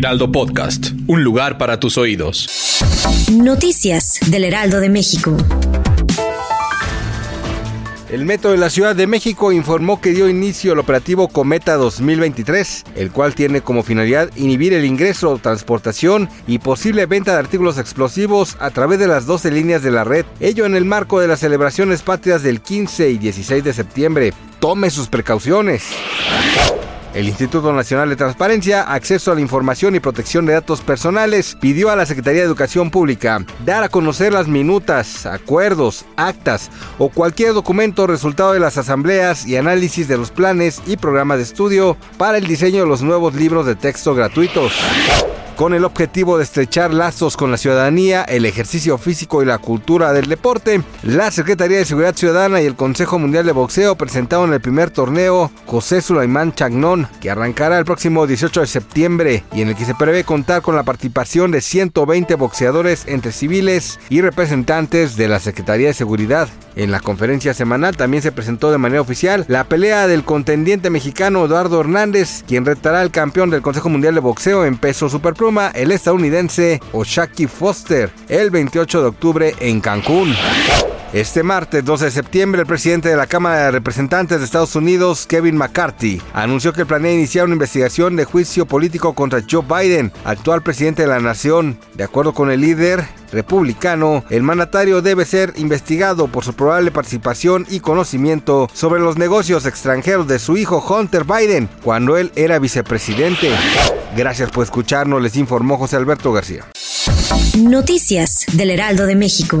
Heraldo Podcast, un lugar para tus oídos. Noticias del Heraldo de México. El Metro de la Ciudad de México informó que dio inicio al operativo Cometa 2023, el cual tiene como finalidad inhibir el ingreso, transportación y posible venta de artículos explosivos a través de las 12 líneas de la red, ello en el marco de las celebraciones patrias del 15 y 16 de septiembre. Tome sus precauciones. El Instituto Nacional de Transparencia, Acceso a la Información y Protección de Datos Personales pidió a la Secretaría de Educación Pública dar a conocer las minutas, acuerdos, actas o cualquier documento resultado de las asambleas y análisis de los planes y programas de estudio para el diseño de los nuevos libros de texto gratuitos con el objetivo de estrechar lazos con la ciudadanía, el ejercicio físico y la cultura del deporte. La Secretaría de Seguridad Ciudadana y el Consejo Mundial de Boxeo presentaron el primer torneo José Sulaimán Chagnón, que arrancará el próximo 18 de septiembre y en el que se prevé contar con la participación de 120 boxeadores entre civiles y representantes de la Secretaría de Seguridad. En la conferencia semanal también se presentó de manera oficial la pelea del contendiente mexicano Eduardo Hernández, quien retará al campeón del Consejo Mundial de Boxeo en peso el estadounidense Oshaki Foster, el 28 de octubre en Cancún. Este martes 12 de septiembre, el presidente de la Cámara de Representantes de Estados Unidos, Kevin McCarthy, anunció que planea iniciar una investigación de juicio político contra Joe Biden, actual presidente de la nación. De acuerdo con el líder republicano, el mandatario debe ser investigado por su probable participación y conocimiento sobre los negocios extranjeros de su hijo Hunter Biden cuando él era vicepresidente. Gracias por escucharnos, les informó José Alberto García. Noticias del Heraldo de México.